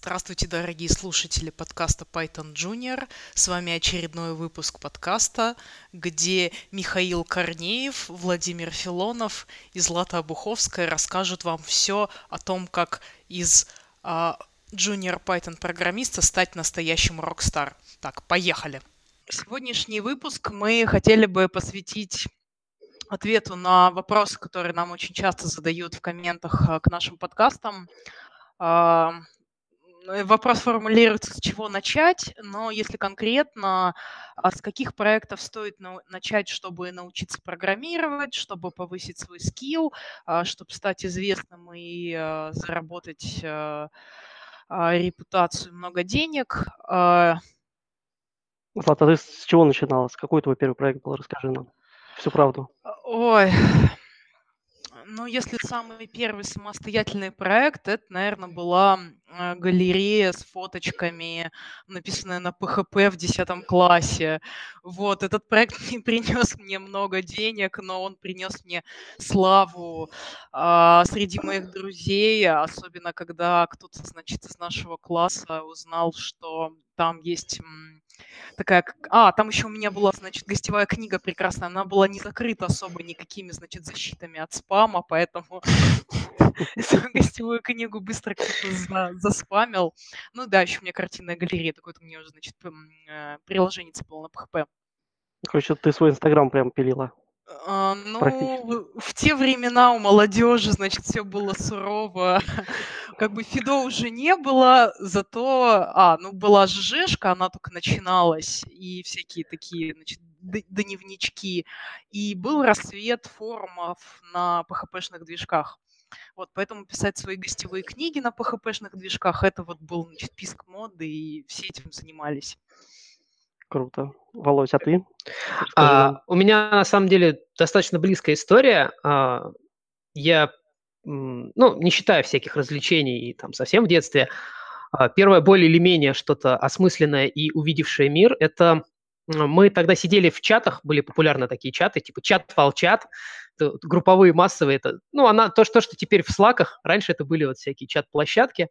Здравствуйте, дорогие слушатели подкаста Python Junior. С вами очередной выпуск подкаста, где Михаил Корнеев, Владимир Филонов и Злата Обуховская расскажут вам все о том, как из а, Junior Python программиста стать настоящим рок-стар. Так, поехали. Сегодняшний выпуск мы хотели бы посвятить ответу на вопросы, которые нам очень часто задают в комментах а, к нашим подкастам. Э, вопрос формулируется, с чего начать, но если конкретно, а с каких проектов стоит начать, чтобы научиться программировать, чтобы повысить свой скилл, а, чтобы стать известным и а, заработать репутацию, много денег. Злата, ты с чего начинала? С какой твой первый проект был? Расскажи нам всю правду. Ой, ну, если самый первый самостоятельный проект, это, наверное, была э, галерея с фоточками, написанная на PHP в 10 классе. Вот, этот проект не принес мне много денег, но он принес мне славу а, среди моих друзей, особенно когда кто-то, значит, из нашего класса узнал, что там есть такая, а, там еще у меня была, значит, гостевая книга прекрасная, она была не закрыта особо никакими, значит, защитами от спама, поэтому гостевую книгу быстро кто-то заспамил. Ну да, еще у меня картинная галерея, такой-то у меня уже, значит, э, приложение было на PHP. Короче, ты свой Инстаграм прям пилила. А, ну, в те времена у молодежи, значит, все было сурово. Как бы Фидо уже не было, зато, а, ну, была ЖЖшка, она только начиналась, и всякие такие, значит, дневнички. И был рассвет форумов на PHP-шных движках. Вот, поэтому писать свои гостевые книги на PHP-шных движках, это вот был, значит, писк моды, и все этим занимались. Круто. Володь, а ты? А, у меня на самом деле достаточно близкая история. А, я, ну, не считая всяких развлечений там совсем в детстве, а, первое более или менее что-то осмысленное и увидевшее мир, это мы тогда сидели в чатах, были популярны такие чаты, типа чат-фал-чат, групповые, массовые. Это, ну, она, то, что, что теперь в слаках, раньше это были вот всякие чат-площадки.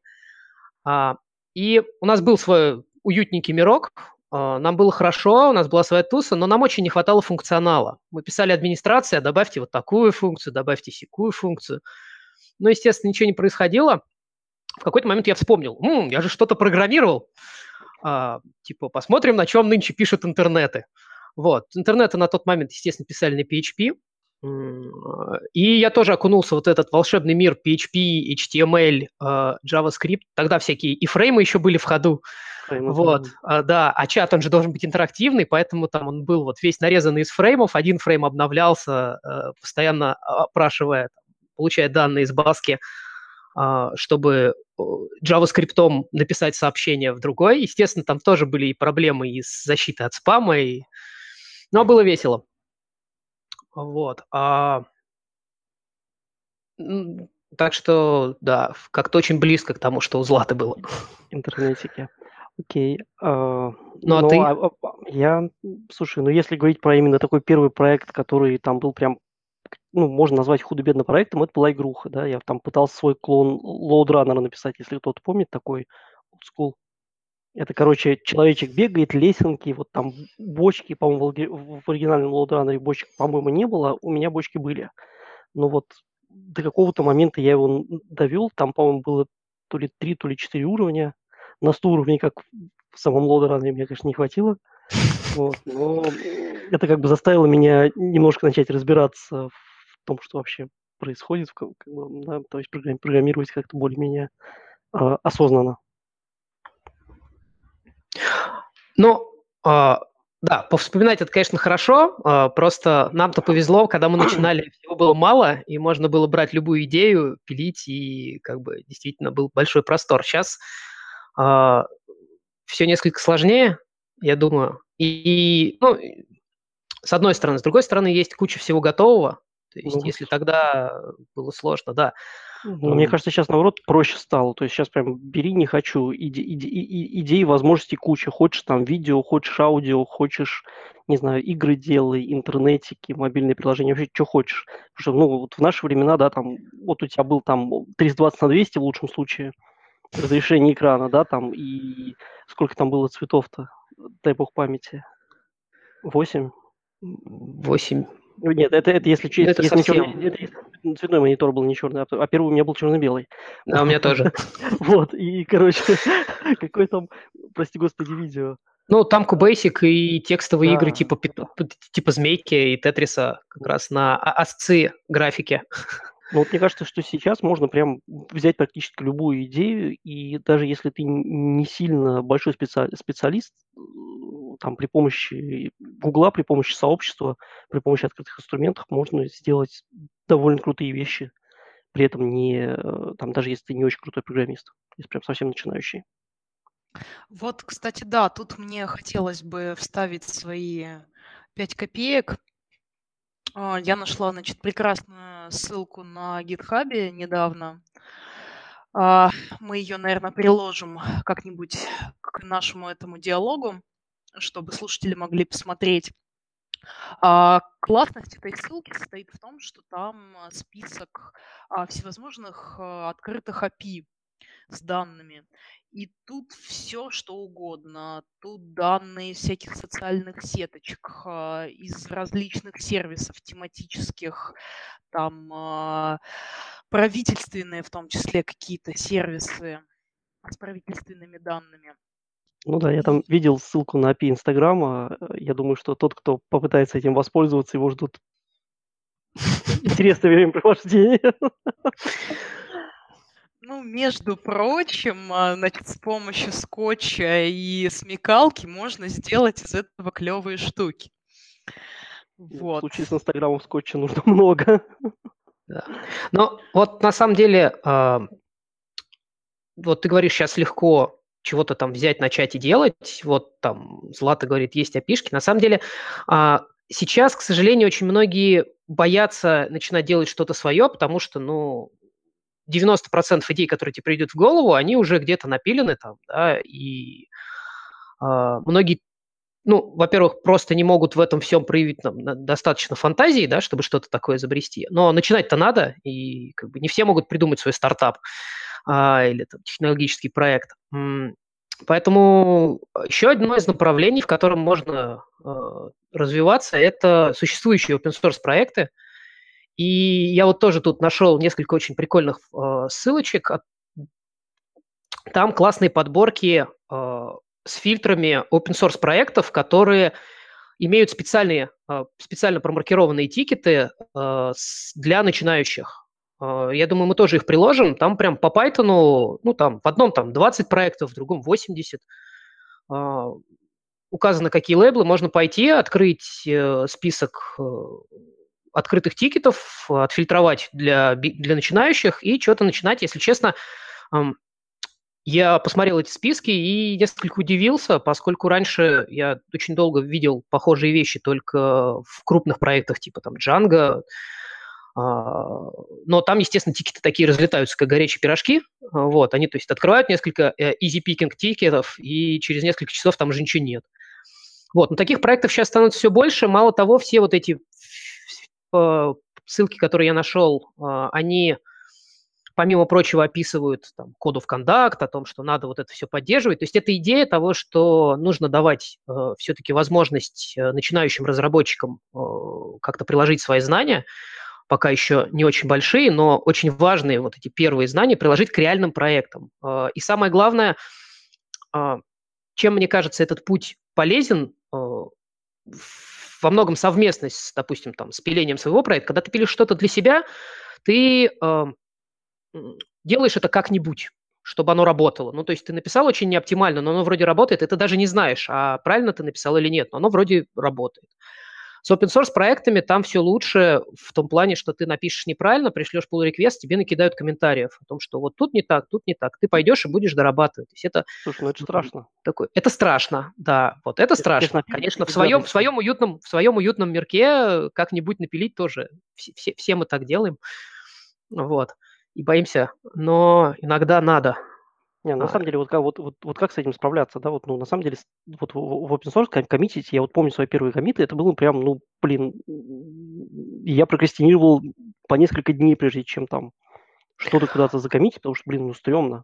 А, и у нас был свой уютненький мирок, нам было хорошо, у нас была своя туса, но нам очень не хватало функционала. Мы писали администрация, добавьте вот такую функцию, добавьте секую функцию. Но, естественно, ничего не происходило. В какой-то момент я вспомнил, М, я же что-то программировал. А, типа, посмотрим, на чем нынче пишут интернеты. Вот. Интернеты на тот момент, естественно, писали на PHP. И я тоже окунулся вот этот волшебный мир PHP, HTML, а, JavaScript. Тогда всякие и фреймы еще были в ходу. Вот, а, да, а чат, он же должен быть интерактивный, поэтому там он был вот весь нарезанный из фреймов, один фрейм обновлялся, э, постоянно опрашивая, получая данные из баски, а, чтобы JavaScript написать сообщение в другой. Естественно, там тоже были и проблемы и с защитой от спама, и... но было весело. Вот. А... Так что, да, как-то очень близко к тому, что у Златы было. Интернетики. Окей. А, ну, а ну, ты? А, а, я, слушай, ну если говорить про именно такой первый проект, который там был прям, ну, можно назвать худо-бедно проектом, это была игруха, да, я там пытался свой клон Loadrunner написать, если кто-то помнит такой old school. Это, короче, человечек бегает, лесенки, вот там бочки, по-моему, в оригинальном Loadrunner бочек, по-моему, не было, у меня бочки были. Но вот до какого-то момента я его довел, там, по-моему, было то ли три, то ли четыре уровня, на 100 уровней, как в самом Лодеране, мне, конечно, не хватило. Вот, но это как бы заставило меня немножко начать разбираться в том, что вообще происходит, как, бы, да, то есть программировать как-то более-менее э, осознанно. Ну, э, да, повспоминать это, конечно, хорошо, э, просто нам-то повезло, когда мы начинали, всего было мало, и можно было брать любую идею, пилить, и как бы действительно был большой простор. Сейчас а, все несколько сложнее, я думаю. И, и, ну, с одной стороны. С другой стороны, есть куча всего готового. То есть, ну, если тогда было сложно, да. Ну, мне кажется, сейчас, наоборот, проще стало. То есть сейчас прям бери, не хочу. Иде, иде, иде, идей, возможностей куча. Хочешь там видео, хочешь аудио, хочешь, не знаю, игры делай, интернетики, мобильные приложения, вообще что хочешь. Потому что, ну, вот в наши времена, да, там, вот у тебя был там 320 на 200 в лучшем случае – разрешение экрана, да, там, и сколько там было цветов-то, дай бог памяти. Восемь? Восемь. Нет, это, это если, ну, это если, совсем... черный, это, если цветной монитор был не черный, а, а первый у меня был черно-белый. Да, у меня тоже. Вот, и, короче, какой там, прости господи, видео. Ну, там Basic и текстовые игры типа, типа Змейки и Тетриса как раз на асци графике. Ну, вот мне кажется, что сейчас можно прям взять практически любую идею, и даже если ты не сильно большой специалист, там при помощи Гугла, при помощи сообщества, при помощи открытых инструментов можно сделать довольно крутые вещи. При этом не, э, там, даже если ты не очень крутой программист, если прям совсем начинающий. Вот, кстати, да, тут мне хотелось бы вставить свои 5 копеек. А, я нашла, значит, прекрасную ссылку на гитхабе недавно. А, мы ее, наверное, приложим как-нибудь к нашему этому диалогу чтобы слушатели могли посмотреть. А, классность этой ссылки состоит в том, что там а, список всевозможных открытых API с данными. И тут все, что угодно. Тут данные всяких социальных сеточек, а, из различных сервисов тематических, там а, правительственные в том числе какие-то сервисы с правительственными данными. Ну да, я там видел ссылку на API Инстаграма. Я думаю, что тот, кто попытается этим воспользоваться, его ждут интересное времяпровождение. Ну, между прочим, а, значит, с помощью скотча и смекалки можно сделать из этого клевые штуки. Вот. В случае с Инстаграмом скотча нужно много. Да. Но вот на самом деле, э, вот ты говоришь, сейчас легко чего-то там взять, начать и делать. Вот там Злата говорит, есть опишки. На самом деле а, сейчас, к сожалению, очень многие боятся начинать делать что-то свое, потому что, ну, 90% идей, которые тебе придут в голову, они уже где-то напилены там, да, и э, многие, ну, во-первых, просто не могут в этом всем проявить нам, достаточно фантазии, да, чтобы что-то такое изобрести, но начинать-то надо, и как бы не все могут придумать свой стартап а, или там, технологический проект. Поэтому еще одно из направлений, в котором можно э, развиваться, это существующие open source проекты. И я вот тоже тут нашел несколько очень прикольных э, ссылочек. Там классные подборки э, с фильтрами open source проектов, которые имеют специальные, э, специально промаркированные тикеты э, для начинающих. А, я думаю, мы тоже их приложим. Там прям по Python, ну там в одном там 20 проектов, в другом 80. А, указано, какие лейблы. Можно пойти, открыть э, список э, открытых тикетов, отфильтровать для, для начинающих и что-то начинать. Если честно, я посмотрел эти списки и несколько удивился, поскольку раньше я очень долго видел похожие вещи только в крупных проектах типа там Django, а, но там, естественно, тикеты такие разлетаются, как горячие пирожки. Вот, они, то есть, открывают несколько э, easy picking тикетов, и через несколько часов там уже ничего нет. Вот, но таких проектов сейчас становится все больше. Мало того, все вот эти э, ссылки, которые я нашел, а, они, помимо прочего, описывают там, код of conduct, о том, что надо вот это все поддерживать. То есть это идея того, что нужно давать э, все-таки возможность начинающим разработчикам как-то приложить свои знания – пока еще не очень большие, но очень важные вот эти первые знания приложить к реальным проектам. А, и самое главное, а, чем, мне кажется, этот путь полезен, а, во многом совместность, с, допустим, там, с пилением своего проекта, когда ты пилишь что-то для себя, ты делаешь это как-нибудь чтобы оно работало. Ну, то есть ты написал очень неоптимально, но оно вроде работает, и ты даже не знаешь, а правильно ты написал или нет, но оно вроде работает. С open source проектами там все лучше в том плане, что ты напишешь неправильно, пришлешь pull request, тебе накидают комментариев о том, что вот тут не так, тут не так. Ты пойдешь и будешь дорабатывать. То есть это Слушай, ну это страшно. Такой, это страшно, да. Вот это, это страшно. Конечно, в своем, в своем уютном, в своем уютном мирке как-нибудь напилить тоже. Все, все, все мы так делаем. Вот. И боимся. Но иногда надо. Не, на а. самом деле, вот как, вот, вот, вот как с этим справляться, да, вот, ну, на самом деле, вот в, в open source коммитить, я вот помню свои первые комиты, это было прям, ну, блин, я прокрастинировал по несколько дней, прежде чем там что-то куда-то закоммитить, потому что, блин, ну, стрёмно.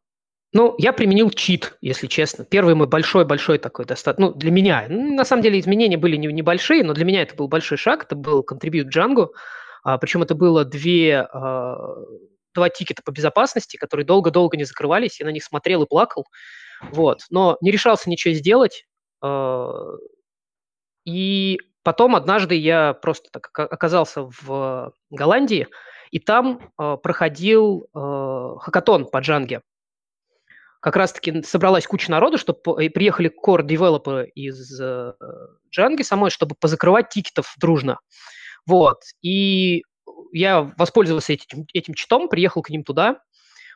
Ну, я применил чит, если честно. Первый мой большой-большой такой достаточно, ну, для меня. Ну, на самом деле изменения были не, небольшие, но для меня это был большой шаг. Это был contribute Django. А, причем это было две, а, два тикета по безопасности, которые долго-долго не закрывались. Я на них смотрел и плакал. Вот. Но не решался ничего сделать. А, и потом однажды я просто так оказался в Голландии, и там э, проходил э, хакатон по джанге как раз-таки собралась куча народу, чтобы приехали core девелоперы из э, Django самой, чтобы позакрывать тикетов дружно. Вот. И я воспользовался этим, этим читом, приехал к ним туда,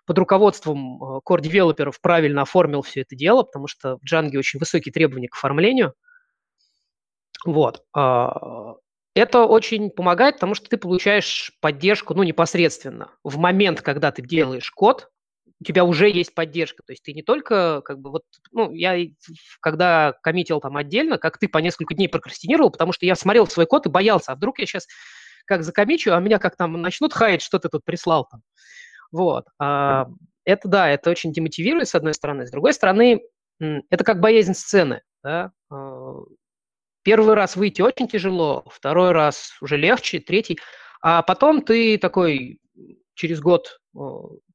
под руководством э, core девелоперов правильно оформил все это дело, потому что в Django очень высокие требования к оформлению. Вот. А, это очень помогает, потому что ты получаешь поддержку, ну, непосредственно. В момент, когда ты делаешь код, у тебя уже есть поддержка. То есть ты не только, как бы, вот, ну, я когда коммитил там отдельно, как ты по несколько дней прокрастинировал, потому что я смотрел свой код и боялся, а вдруг я сейчас как закомичу, а меня как там начнут хаять, что ты тут прислал там. Вот. А, это, да, это очень демотивирует, с одной стороны. С другой стороны, это как боязнь сцены, да. А, первый раз выйти очень тяжело, второй раз уже легче, третий. А потом ты такой через год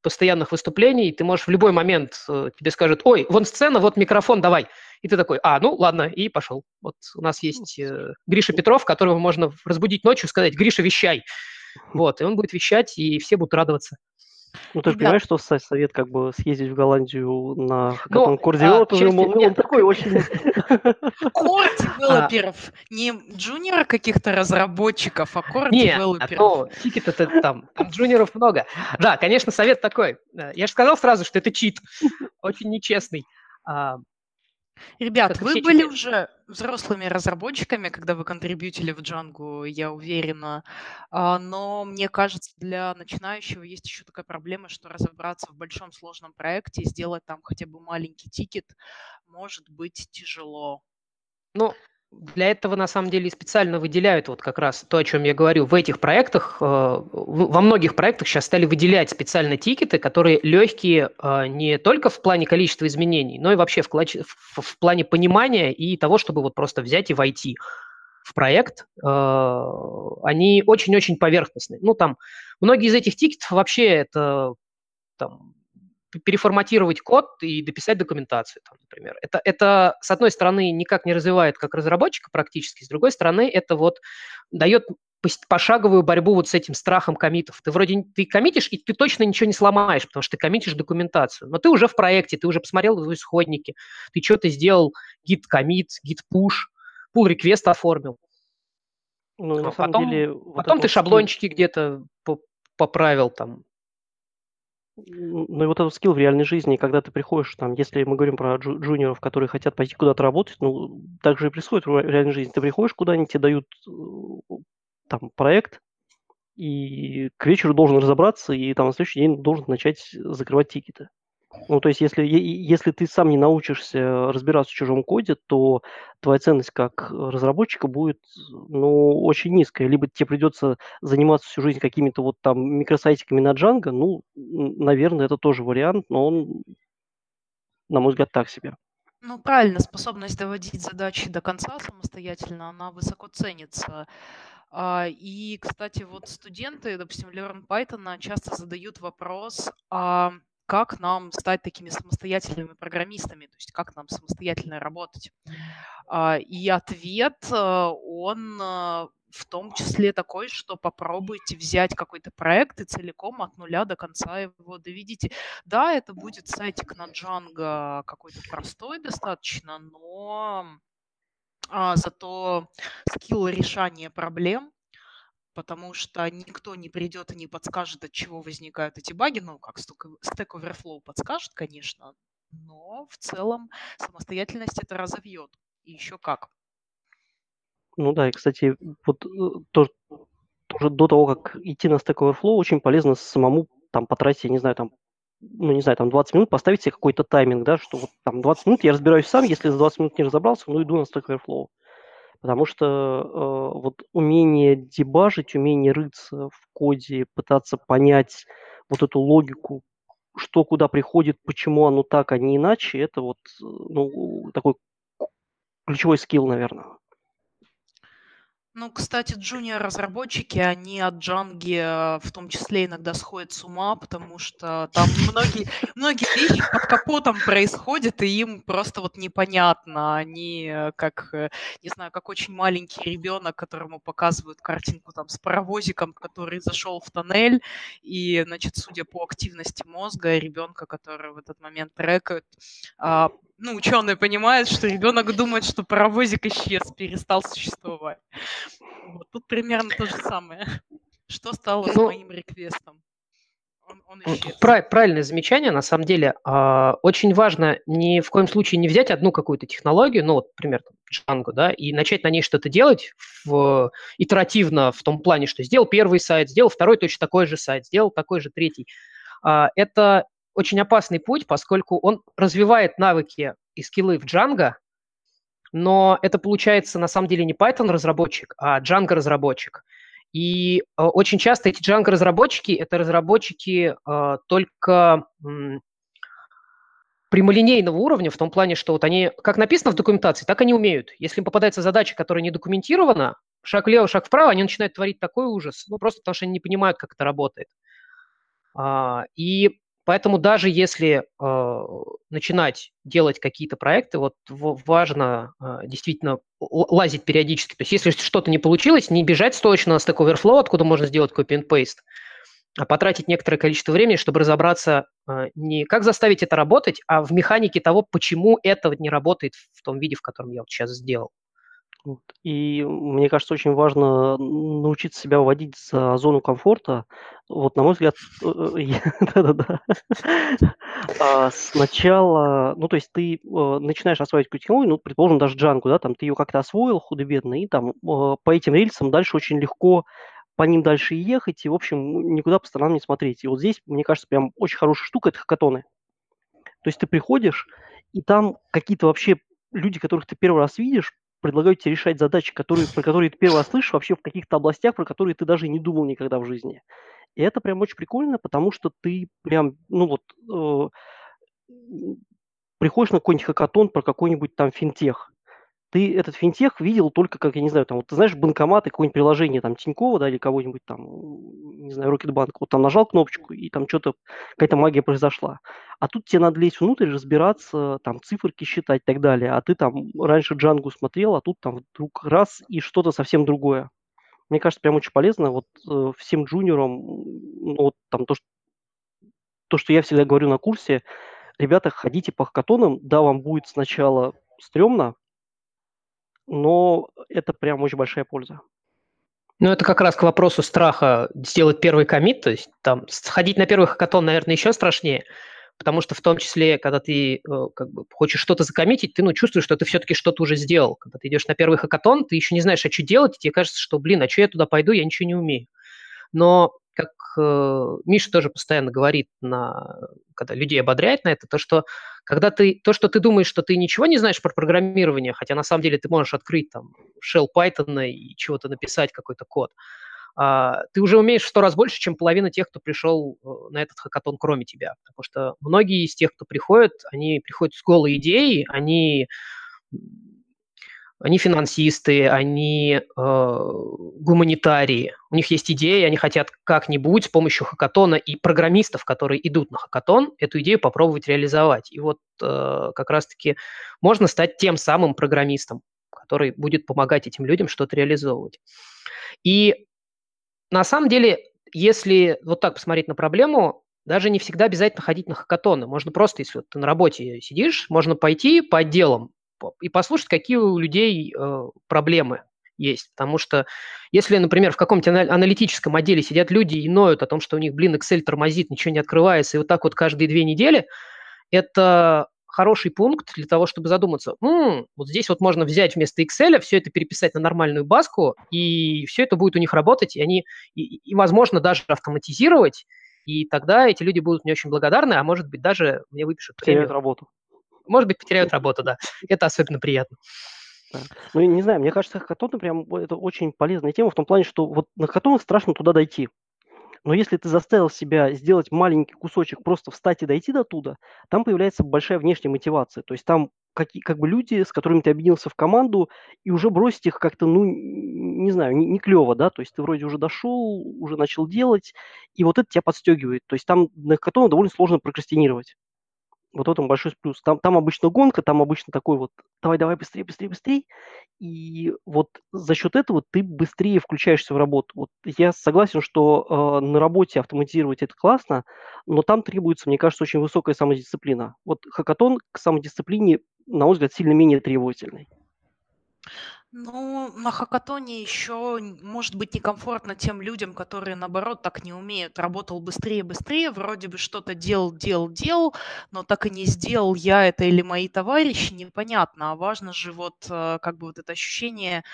постоянных выступлений, ты можешь в любой момент, э, тебе скажут, ой, вон сцена, вот микрофон, давай. И ты такой, а, ну ладно, и пошел. Вот у нас есть э, Гриша Петров, которого можно разбудить ночью, сказать, Гриша, вещай. Вот, и он будет вещать, и все будут радоваться. Ну, ты же понимаешь, что совет как бы съездить в Голландию на ну, Кордио, а, он, такой очень... Core developer ов, не junior каких-то разработчиков, а core developer ов. Нет, тикет это там, там джуниоров много. Да, конечно, совет такой. Я же сказал сразу, что это чит, очень нечестный. Ребят, вы были уже взрослыми разработчиками, когда вы контрибьютили в Django, я уверена. А, но мне кажется, для начинающего есть еще такая проблема, что разобраться в большом сложном проекте и сделать там хотя бы маленький тикет может быть тяжело. Ну, для этого на самом деле специально выделяют вот как раз то, о чем я говорю. В этих проектах, э, во многих проектах сейчас стали выделять специально тикеты, которые легкие э, не только в плане количества изменений, но и вообще в, в плане понимания и того, чтобы вот просто взять и войти в проект. Э, они очень-очень поверхностные. Ну, там многие из этих тикетов вообще это там, переформатировать код и дописать документацию, там, например. Это, это, с одной стороны, никак не развивает как разработчика практически, с другой стороны, это вот дает пошаговую борьбу вот с этим страхом комитов. Ты вроде ты коммитишь, и ты точно ничего не сломаешь, потому что ты коммитишь документацию. Но ты уже в проекте, ты уже посмотрел в исходники, ты что-то сделал, git commit, git push, pull request оформил. Ну, на а самом потом, деле, вот потом ты шаблончики где-то поправил там, ну и вот этот скилл в реальной жизни, когда ты приходишь, там, если мы говорим про джу- джуниоров, которые хотят пойти куда-то работать, ну, так же и происходит в реальной жизни. Ты приходишь куда-нибудь, тебе дают э, там проект, и к вечеру должен разобраться, и там на следующий день должен начать закрывать тикеты. Ну, то есть, если, если ты сам не научишься разбираться в чужом коде, то твоя ценность как разработчика будет, ну, очень низкая. Либо тебе придется заниматься всю жизнь какими-то вот там микросайтиками на Django, ну, наверное, это тоже вариант, но он, на мой взгляд, так себе. Ну, правильно, способность доводить задачи до конца самостоятельно, она высоко ценится. А, и, кстати, вот студенты, допустим, Learn Python часто задают вопрос, а как нам стать такими самостоятельными программистами, то есть как нам самостоятельно работать. А, и ответ, э, он э, в том числе такой, что попробуйте взять какой-то проект и целиком от нуля до конца его доведите. Да, это будет сайтик на Django какой-то простой достаточно, но а, зато скилл решения проблем потому что никто не придет и не подскажет, от чего возникают эти баги. Ну, как Stack Overflow подскажет, конечно, но в целом самостоятельность это разовьет. И еще как. Ну да, и, кстати, вот э, тоже, тоже до того, как идти на Stack Overflow, очень полезно самому там потратить, я не знаю, там, ну, не знаю, там 20 минут, поставить себе какой-то тайминг, да, что вот там 20 минут я разбираюсь сам, если за 20 минут не разобрался, ну, иду на Stack Overflow. Потому что э, вот умение дебажить, умение рыться в коде, пытаться понять вот эту логику что куда приходит, почему оно так, а не иначе, это вот ну, такой ключевой скилл, наверное. Ну, кстати, джуниор-разработчики, они от Джанги э, в том числе иногда сходят с ума, потому что там многие, многие вещи под капотом происходят, и им просто вот непонятно. Они э, как, э, не знаю, как очень маленький ребенок, которому показывают картинку там с паровозиком, который зашел в тоннель, и, значит, судя по активности мозга ребенка, который в этот момент трекают, а, ну, ученые понимают, что ребенок думает, что паровозик исчез, перестал существовать. Вот тут примерно то же самое. Что стало ну, с моим реквестом? Он, он Прав, правильное замечание, на самом деле. Э, очень важно ни в коем случае не взять одну какую-то технологию, ну, вот, например, Django, да, и начать на ней что-то делать в, итеративно в том плане, что сделал первый сайт, сделал второй точно такой же сайт, сделал такой же третий. Э, это очень опасный путь, поскольку он развивает навыки и скиллы в Django, но это получается на самом деле не Python-разработчик, а Django-разработчик. И э, очень часто эти Django-разработчики – это разработчики э, только м, прямолинейного уровня, в том плане, что вот они, как написано в документации, так они умеют. Если им попадается задача, которая не документирована, шаг влево, шаг вправо, они начинают творить такой ужас, ну, просто потому что они не понимают, как это работает. А, и Поэтому даже если э, начинать делать какие-то проекты, вот важно э, действительно лазить периодически. То есть если что-то не получилось, не бежать точно на Stack Overflow, откуда можно сделать copy and paste, а потратить некоторое количество времени, чтобы разобраться э, не как заставить это работать, а в механике того, почему это не работает в том виде, в котором я вот сейчас сделал. Вот. И мне кажется, очень важно научиться себя вводить за зону комфорта. Вот, на мой взгляд, э, э, да-да-да. А, сначала, ну, то есть ты э, начинаешь осваивать какую-то технологию, ну, предположим, даже Django, да, там ты ее как-то освоил худо-бедно, и там по этим рельсам дальше очень легко по ним дальше ехать, и, в общем, никуда по сторонам не смотреть. И вот здесь, мне кажется, прям очень хорошая штука – это хакатоны. То есть ты приходишь, и там какие-то вообще люди, которых ты первый раз видишь, предлагают тебе решать задачи, которые, про которые ты первый слышишь, вообще в каких-то областях, про которые ты даже не думал никогда в жизни. И это прям очень прикольно, потому что ты прям, ну вот, э, приходишь на какой-нибудь хакатон про какой-нибудь там финтех, ты этот финтех видел только как, я не знаю, там, вот ты знаешь, банкоматы, какое-нибудь приложение там Тинькова, да, или кого-нибудь там, не знаю, Рокетбанк, вот там нажал кнопочку, и там что-то, какая-то магия произошла. А тут тебе надо лезть внутрь, разбираться, там, циферки считать и так далее. А ты там раньше Джангу смотрел, а тут там вдруг раз, и что-то совсем другое. Мне кажется, прям очень полезно вот э, всем джуниорам, ну, вот там то, что, то, что я всегда говорю на курсе, ребята, ходите по хакатонам, да, вам будет сначала стрёмно, но это прям очень большая польза. Ну, это как раз к вопросу страха сделать первый комит, то есть там сходить на первый хакатон, наверное, еще страшнее, потому что в том числе, когда ты э, как бы хочешь что-то закоммитить, ты ну, чувствуешь, что ты все-таки что-то уже сделал. Когда ты идешь на первый хакатон, ты еще не знаешь, а что делать, и тебе кажется, что, блин, а что я туда пойду, я ничего не умею. Но как э, Миша тоже постоянно говорит, на, когда людей ободряет на это, то, что когда ты, то, что ты думаешь, что ты ничего не знаешь про программирование, хотя на самом деле ты можешь открыть там shell Python и чего-то написать, какой-то код, а, ты уже умеешь в сто раз больше, чем половина тех, кто пришел э, на этот хакатон, кроме тебя. Потому что многие из тех, кто приходит, они приходят с голой идеей, они они финансисты, они э, гуманитарии. У них есть идеи, они хотят как-нибудь с помощью хакатона и программистов, которые идут на хакатон, эту идею попробовать реализовать. И вот э, как раз-таки можно стать тем самым программистом, который будет помогать этим людям что-то реализовывать. И на самом деле, если вот так посмотреть на проблему, даже не всегда обязательно ходить на хакатоны. Можно просто, если вот ты на работе сидишь, можно пойти по отделам и послушать, какие у людей э, проблемы есть. Потому что если, например, в каком-то аналитическом отделе сидят люди и ноют о том, что у них, блин, Excel тормозит, ничего не открывается, и вот так вот каждые две недели, это хороший пункт для того, чтобы задуматься, м-м, вот здесь вот можно взять вместо Excel, все это переписать на нормальную баску, и все это будет у них работать, и они, и, и возможно, даже автоматизировать, и тогда эти люди будут мне очень благодарны, а может быть, даже мне выпишут премию. работу. Может быть, потеряют работу, да. Это особенно приятно. Ну, не знаю, мне кажется, хакатоны прям это очень полезная тема в том плане, что вот на хакатонах страшно туда дойти. Но если ты заставил себя сделать маленький кусочек, просто встать и дойти до туда, там появляется большая внешняя мотивация. То есть там какие, как бы люди, с которыми ты объединился в команду, и уже бросить их как-то, ну, не знаю, не, не клево, да, то есть ты вроде уже дошел, уже начал делать, и вот это тебя подстегивает. То есть там на хакатоне довольно сложно прокрастинировать. Вот в этом большой плюс. Там, там обычно гонка, там обычно такой вот давай, давай, быстрее, быстрее, быстрее. И вот за счет этого ты быстрее включаешься в работу. Вот я согласен, что э, на работе автоматизировать это классно, но там требуется, мне кажется, очень высокая самодисциплина. Вот хакатон к самодисциплине, на мой взгляд, сильно менее требовательный. Ну, на хакатоне еще может быть некомфортно тем людям, которые, наоборот, так не умеют. Работал быстрее, быстрее, вроде бы что-то делал, делал, делал, но так и не сделал я это или мои товарищи, непонятно. А важно же вот э, как бы вот это ощущение,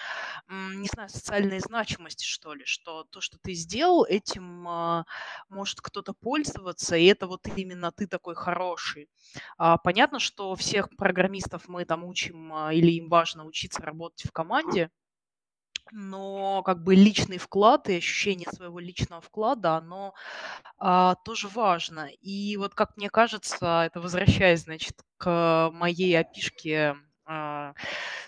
не знаю, социальной значимости, что ли, что то, что ты сделал, этим а, может кто-то пользоваться, и это вот именно ты такой хороший. А, понятно, что всех программистов мы там учим, а, или им важно учиться работать в команде, но как бы личный вклад и ощущение своего личного вклада, оно а, тоже важно. И вот как мне кажется, это возвращаясь, значит, к моей опишке, а,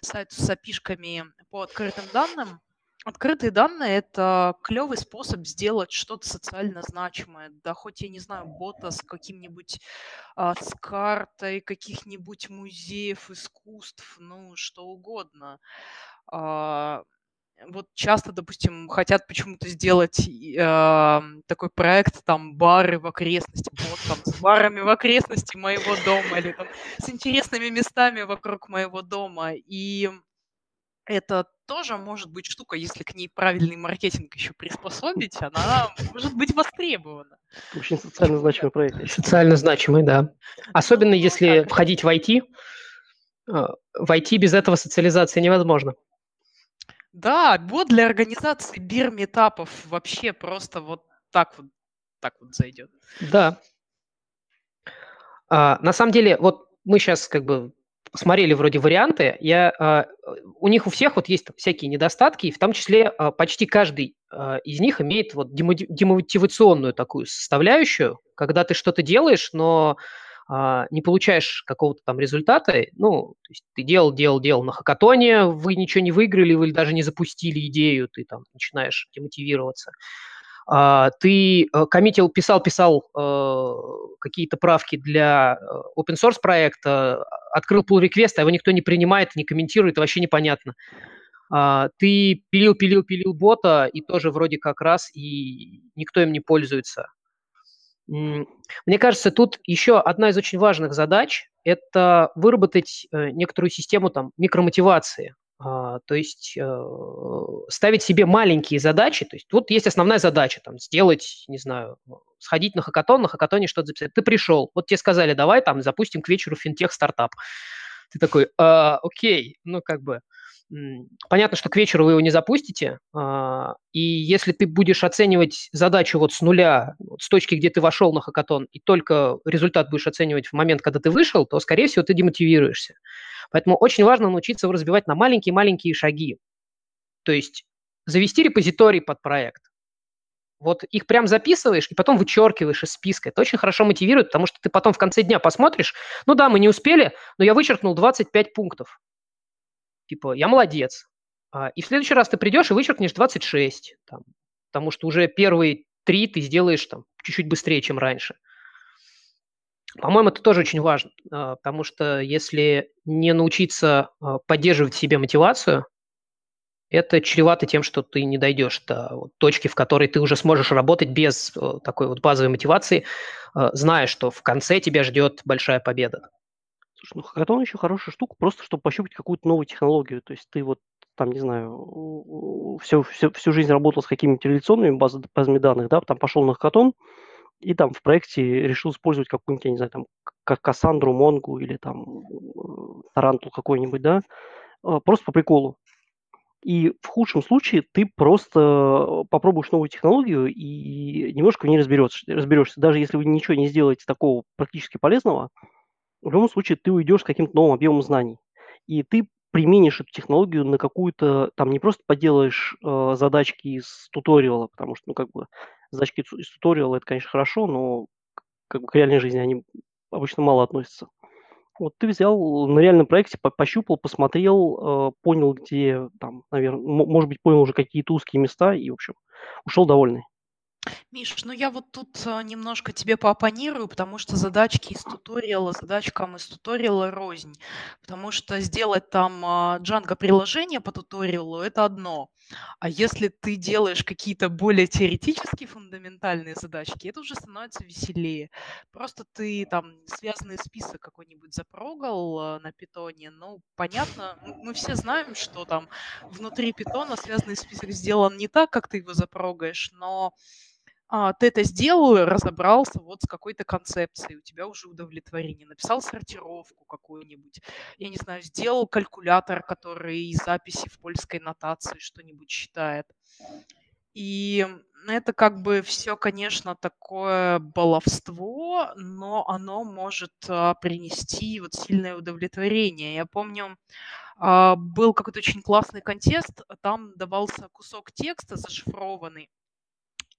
сайту с опишками по открытым данным, Открытые данные– это клевый способ сделать что-то социально значимое. Да хоть, я не знаю, бота с каким-нибудь, а, с картой каких-нибудь музеев, искусств, ну, что угодно. А, вот часто, допустим, хотят почему-то сделать э, такой проект, там, бары в окрестности, вот там, с барами в окрестности моего дома или там с интересными местами вокруг моего дома. И это тоже может быть штука, если к ней правильный маркетинг еще приспособить, она может быть востребована. Очень социально значимый проект. Социально значимый, да. Особенно ну, если так. входить в IT. Э, в IT без этого социализация невозможна. Да, вот для организации бир-метапов вообще просто вот так вот, так вот зайдет. Да. А, на самом деле, вот мы сейчас как бы смотрели вроде варианты, я, а, у них у всех вот есть всякие недостатки, и в том числе а, почти каждый а, из них имеет вот демотивационную такую составляющую, когда ты что-то делаешь, но не получаешь какого-то там результата, ну, то есть ты делал, делал, делал на хакатоне, вы ничего не выиграли, вы даже не запустили идею, ты там начинаешь демотивироваться. А, ты э, коммитил, писал, писал э, какие-то правки для э, open source проекта, открыл pull request, а его никто не принимает, не комментирует, вообще непонятно. А, ты пилил, пилил, пилил бота, и тоже вроде как раз, и никто им не пользуется. Мне кажется, тут еще одна из очень важных задач – это выработать некоторую систему там, микромотивации. А, то есть э, ставить себе маленькие задачи. То есть вот есть основная задача, там, сделать, не знаю, сходить на хакатон, на хакатоне что-то записать. Ты пришел, вот тебе сказали, давай там запустим к вечеру финтех стартап. Ты такой, а, окей, ну как бы, понятно, что к вечеру вы его не запустите, а, и если ты будешь оценивать задачу вот с нуля, вот с точки, где ты вошел на хакатон, и только результат будешь оценивать в момент, когда ты вышел, то, скорее всего, ты демотивируешься. Поэтому очень важно научиться разбивать на маленькие-маленькие шаги. То есть завести репозиторий под проект. Вот их прям записываешь и потом вычеркиваешь из списка. Это очень хорошо мотивирует, потому что ты потом в конце дня посмотришь, ну да, мы не успели, но я вычеркнул 25 пунктов. Типа, я молодец. А, и в следующий раз ты придешь и вычеркнешь 26, там, потому что уже первые три ты сделаешь там чуть-чуть быстрее, чем раньше. По-моему, это тоже очень важно, а, потому что если не научиться а, поддерживать в себе мотивацию, это чревато тем, что ты не дойдешь до точки, в которой ты уже сможешь работать без такой вот базовой мотивации, зная, что в конце тебя ждет большая победа. Слушай, ну хакатон еще хорошая штука, просто чтобы пощупать какую-то новую технологию. То есть ты вот там, не знаю, всю, всю, всю жизнь работал с какими-то реляционными базами данных, да, там пошел на хакатон, и там в проекте решил использовать какую-нибудь, я не знаю, там, как Кассандру, Монгу или там Тарантул какой-нибудь, да, а, просто по приколу. И в худшем случае ты просто попробуешь новую технологию и немножко в ней разберешься. разберешься. Даже если вы ничего не сделаете такого практически полезного, в любом случае ты уйдешь с каким-то новым объемом знаний. И ты применишь эту технологию на какую-то, там не просто поделаешь э, задачки из туториала, потому что, ну, как бы, задачки из туториала, это, конечно, хорошо, но как бы к реальной жизни они обычно мало относятся. Вот ты взял на реальном проекте, пощупал, посмотрел, э, понял, где там, наверное, может быть, понял уже какие-то узкие места и, в общем, ушел довольный. Миш, ну я вот тут а, немножко тебе поопонирую, потому что задачки из туториала задачкам из туториала рознь. Потому что сделать там а, Django приложение по туториалу– это одно. А если ты делаешь какие-то более теоретические фундаментальные задачки, это уже становится веселее. Просто ты там связанный список какой-нибудь запрогал а, на питоне. Ну, понятно, мы все знаем, что там внутри питона связанный список сделан не так, как ты его запрогаешь, но а, ты это сделал, разобрался вот с какой-то концепцией, у тебя уже удовлетворение. Написал сортировку какую-нибудь, я не знаю, сделал калькулятор, который из записи в польской нотации что-нибудь считает. И это как бы все, конечно, такое баловство, но оно может а, принести вот сильное удовлетворение. Я помню, а, был какой-то очень классный контест, там давался кусок текста зашифрованный,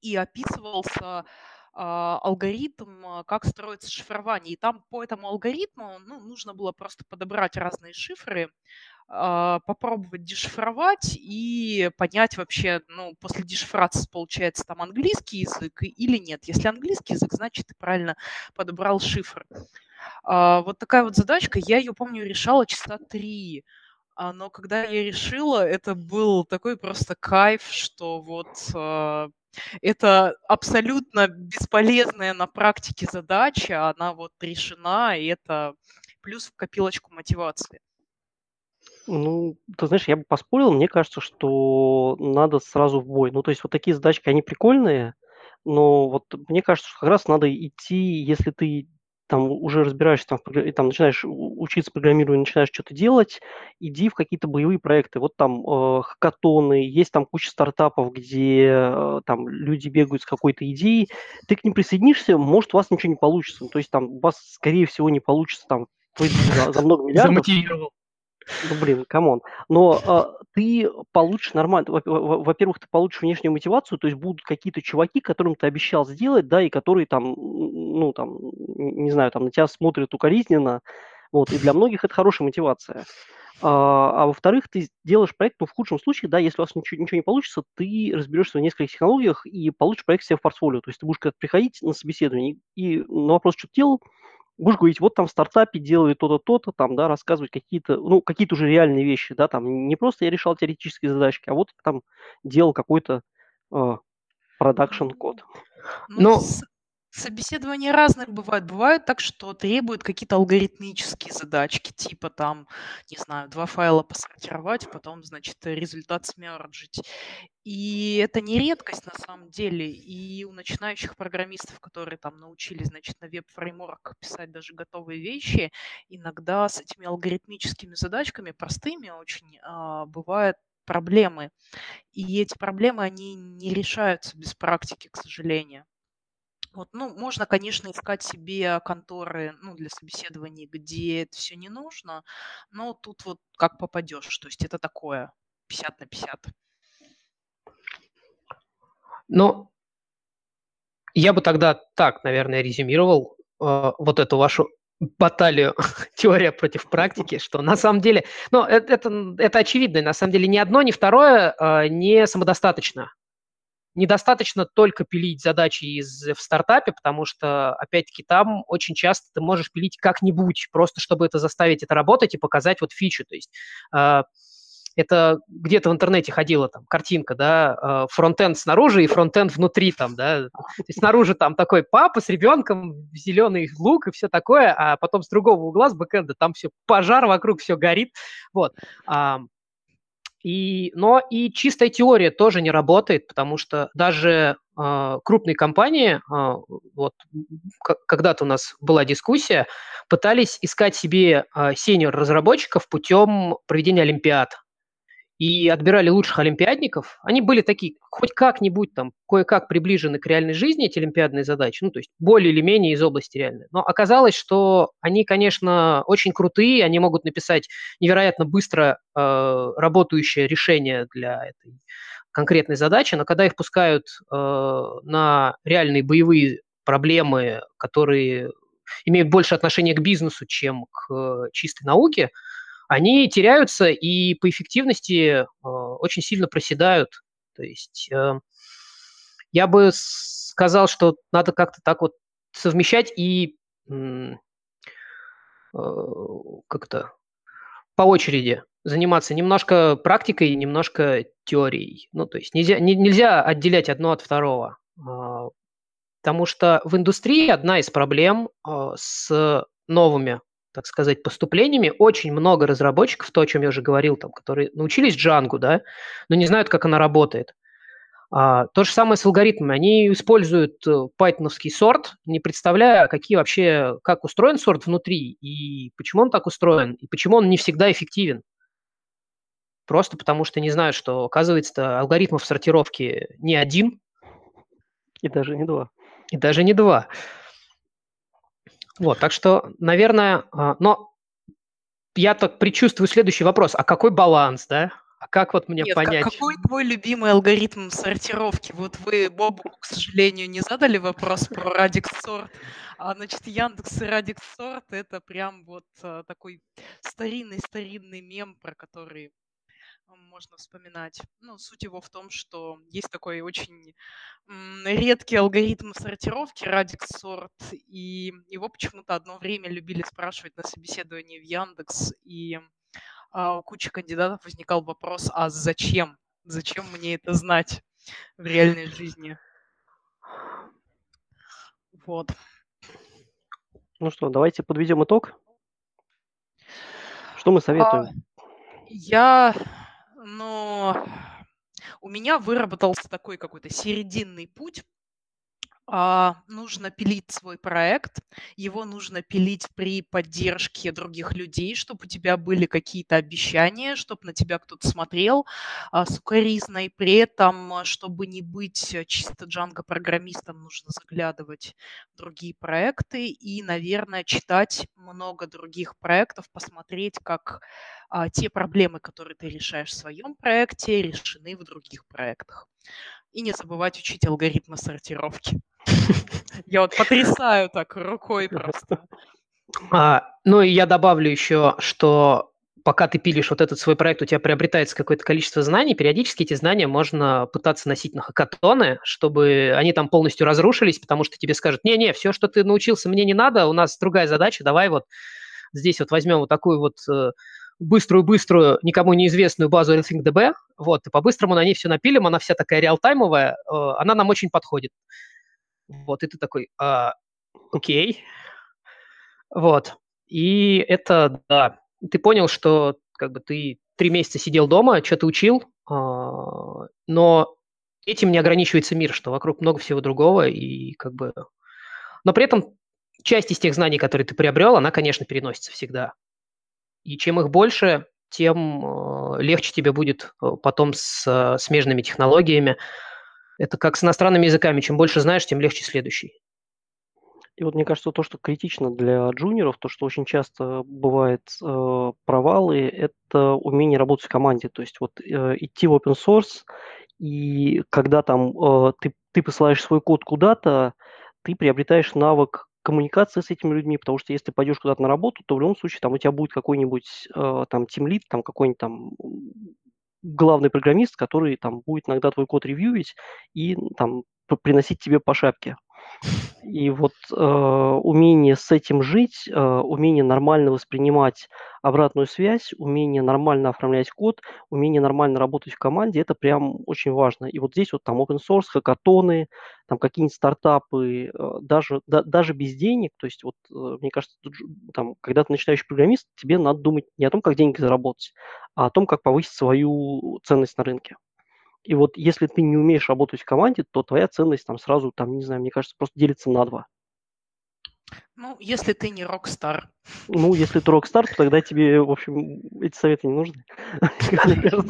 и описывался а, алгоритм, а, как строится шифрование. И там по этому алгоритму ну, нужно было просто подобрать разные шифры, а, попробовать дешифровать и понять вообще, ну, после дешифрации получается там английский язык или нет. Если английский язык, значит, ты правильно подобрал шифр. Вот такая вот задачка, я ее, помню, решала часа три. Но когда я решила, это был такой просто кайф, что вот это абсолютно бесполезная на практике задача, она вот решена, и это плюс в копилочку мотивации. Ну, ты знаешь, я бы поспорил, мне кажется, что надо сразу в бой. Ну, то есть вот такие задачки, они прикольные, но вот мне кажется, что как раз надо идти, если ты там уже разбираешься, там, и там начинаешь учиться программированию, начинаешь что-то делать, иди в какие-то боевые проекты. Вот там э, хакатоны, есть там куча стартапов, где э, там люди бегают с какой-то идеей. Ты к ним присоединишься, может, у вас ничего не получится. То есть там у вас, скорее всего, не получится там за, за много миллиардов. Замотивировал. Ну, блин, come on. Но а, ты получишь нормально. Во-первых, ты получишь внешнюю мотивацию, то есть будут какие-то чуваки, которым ты обещал сделать, да, и которые там, ну, там, не знаю, там на тебя смотрят укоризненно. Вот, и для многих это хорошая мотивация. А, а во-вторых, ты делаешь проект, ну, в худшем случае, да, если у вас ничего, ничего не получится, ты разберешься в нескольких технологиях и получишь проект себе в портфолио. То есть ты будешь как приходить на собеседование и на вопрос, что ты делал, будешь говорить, вот там в стартапе делали то-то, то-то, там, да, рассказывать какие-то, ну, какие-то уже реальные вещи, да, там, не просто я решал теоретические задачки, а вот там делал какой-то продакшн э, код. Ну, Но... Собеседования разных бывают. Бывают так, что требуют какие-то алгоритмические задачки, типа там, не знаю, два файла посортировать, потом, значит, результат смерджить. И это не редкость на самом деле. И у начинающих программистов, которые там научились, значит, на веб-фреймворках писать даже готовые вещи, иногда с этими алгоритмическими задачками, простыми очень, а, бывают проблемы. И эти проблемы, они не решаются без практики, к сожалению. Вот, ну, можно, конечно, искать себе конторы, ну, для собеседований, где это все не нужно, но тут вот как попадешь, то есть это такое 50 на 50. Ну, я бы тогда так, наверное, резюмировал э, вот эту вашу баталию теория против практики, что на самом деле, ну, это, это, это очевидно, на самом деле ни одно, ни второе э, не самодостаточно недостаточно только пилить задачи из, в стартапе, потому что, опять-таки, там очень часто ты можешь пилить как-нибудь, просто чтобы это заставить это работать и показать вот фичу. То есть э, это где-то в интернете ходила там картинка, да, э, фронтенд снаружи и фронтенд внутри там, да. То есть снаружи там такой папа с ребенком, зеленый лук и все такое, а потом с другого угла, с бэкэнда, там все пожар вокруг, все горит. Вот. И, но и чистая теория тоже не работает, потому что даже э, крупные компании, э, вот когда-то у нас была дискуссия, пытались искать себе э, сеньор-разработчиков путем проведения олимпиад и отбирали лучших олимпиадников. Они были такие, хоть как-нибудь там, кое-как приближены к реальной жизни, эти олимпиадные задачи, ну, то есть более или менее из области реальной. Но оказалось, что они, конечно, очень крутые, они могут написать невероятно быстро э, работающее решение для этой конкретной задачи, но когда их пускают э, на реальные боевые проблемы, которые имеют больше отношения к бизнесу, чем к э, чистой науке, они теряются и по эффективности э, очень сильно проседают. То есть э, я бы сказал, что надо как-то так вот совмещать и э, как-то по очереди заниматься немножко практикой, немножко теорией. Ну, то есть нельзя, не, нельзя отделять одно от второго. А, потому что в индустрии одна из проблем а, с новыми, так сказать, поступлениями. Очень много разработчиков, то, о чем я уже говорил, там, которые научились Django, да, но не знают, как она работает. А, то же самое с алгоритмами. Они используют э, пайтоновский сорт, не представляя, какие вообще, как устроен сорт внутри, и почему он так устроен, и почему он не всегда эффективен. Просто потому что не знают, что, оказывается, алгоритмов сортировки не один. И даже не два. И даже не два. Вот, так что, наверное, а, но я так предчувствую следующий вопрос. А какой баланс, да? А как вот мне Нет, понять? какой твой любимый алгоритм сортировки? Вот вы Бобу, к сожалению, не задали вопрос про Radix Sort, а значит Яндекс и Radix Sort это прям вот а, такой старинный-старинный мем, про который можно вспоминать. Ну, суть его в том, что есть такой очень редкий алгоритм сортировки Radix Sort, и его почему-то одно время любили спрашивать на собеседовании в Яндекс, и а, у кучи кандидатов возникал вопрос, а зачем? Зачем мне это знать в реальной жизни? Вот. Ну что, давайте подведем итог. Что мы советуем? А, я, ну, у меня выработался такой какой-то серединный путь нужно пилить свой проект, его нужно пилить при поддержке других людей, чтобы у тебя были какие-то обещания, чтобы на тебя кто-то смотрел а, сукоризной. При этом, а, чтобы не быть чисто джанго-программистом, нужно заглядывать в другие проекты и, наверное, читать много других проектов, посмотреть, как а, те проблемы, которые ты решаешь в своем проекте, решены в других проектах. И не забывать учить алгоритмы сортировки. Я вот потрясаю так рукой просто. А, ну и я добавлю еще, что пока ты пилишь вот этот свой проект, у тебя приобретается какое-то количество знаний, периодически эти знания можно пытаться носить на хакатоны, чтобы они там полностью разрушились, потому что тебе скажут, не-не, все, что ты научился, мне не надо, у нас другая задача, давай вот здесь вот возьмем вот такую вот э, быструю-быструю, никому неизвестную базу RethinkDB, вот, и по-быстрому на ней все напилим, она вся такая реалтаймовая, э, она нам очень подходит. Вот, и ты такой, а, окей. Вот. И это, да, ты понял, что как бы ты три месяца сидел дома, что-то учил, а, но этим не ограничивается мир, что вокруг много всего другого, и как бы... Но при этом часть из тех знаний, которые ты приобрел, она, конечно, переносится всегда. И чем их больше, тем э, легче тебе будет э, потом с э, смежными технологиями, это как с иностранными языками. Чем больше знаешь, тем легче следующий. И вот мне кажется, то, что критично для джуниоров, то, что очень часто бывает э, провалы, это умение работать в команде. То есть вот э, идти в open source, и когда там э, ты, ты посылаешь свой код куда-то, ты приобретаешь навык коммуникации с этими людьми, потому что если ты пойдешь куда-то на работу, то в любом случае там у тебя будет какой-нибудь э, там тимлит, там какой-нибудь там главный программист, который там будет иногда твой код ревьюить и там приносить тебе по шапке. И вот э, умение с этим жить, э, умение нормально воспринимать обратную связь, умение нормально оформлять код, умение нормально работать в команде, это прям очень важно. И вот здесь вот там open source, хакатоны, там какие-нибудь стартапы, э, даже, да, даже без денег, то есть вот э, мне кажется, там, когда ты начинающий программист, тебе надо думать не о том, как деньги заработать, а о том, как повысить свою ценность на рынке. И вот если ты не умеешь работать в команде, то твоя ценность там сразу, там, не знаю, мне кажется, просто делится на два. Ну, если ты не рок-стар. Ну, если ты рок-стар, то тогда тебе, в общем, эти советы не нужны,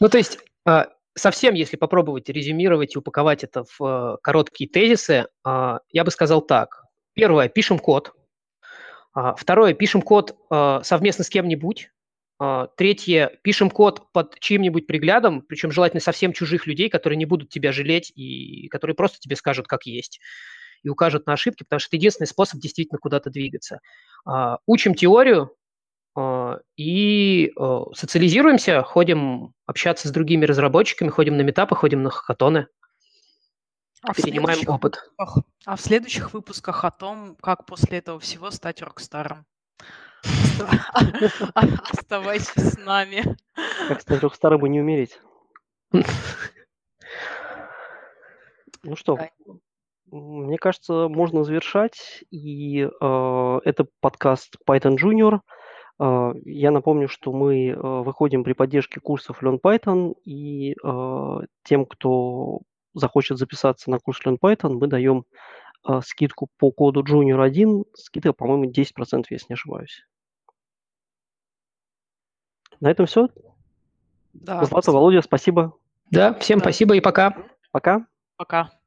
Ну, то есть, а, совсем, если попробовать резюмировать и упаковать это в э, короткие тезисы, а, я бы сказал так. Первое, пишем код. А, второе, пишем код совместно с кем-нибудь, третье, пишем код под чьим-нибудь приглядом, причем желательно совсем чужих людей, которые не будут тебя жалеть и которые просто тебе скажут, как есть и укажут на ошибки, потому что это единственный способ действительно куда-то двигаться. А, учим теорию а, и социализируемся, ходим общаться с другими разработчиками, ходим на meetup ы, ходим на хакатоны. А перенимаем опыт. Выпусках, а в следующих выпусках о том, как после этого всего стать rockstar ом. Оставайтесь с нами. Как стать rockstar ом и не умереть. Ну что, мне кажется, можно завершать. И э, это подкаст Python Junior. Э, я напомню, что мы э, выходим при поддержке курсов Learn Python. И э, тем, кто захочет записаться на курс Learn Python, мы даем э, скидку по коду Junior 1. Скидка, по-моему, 10%, если не ошибаюсь. На этом все. Да, Злата, Володя, спасибо. Да, всем да. спасибо и пока. Пока. Пока.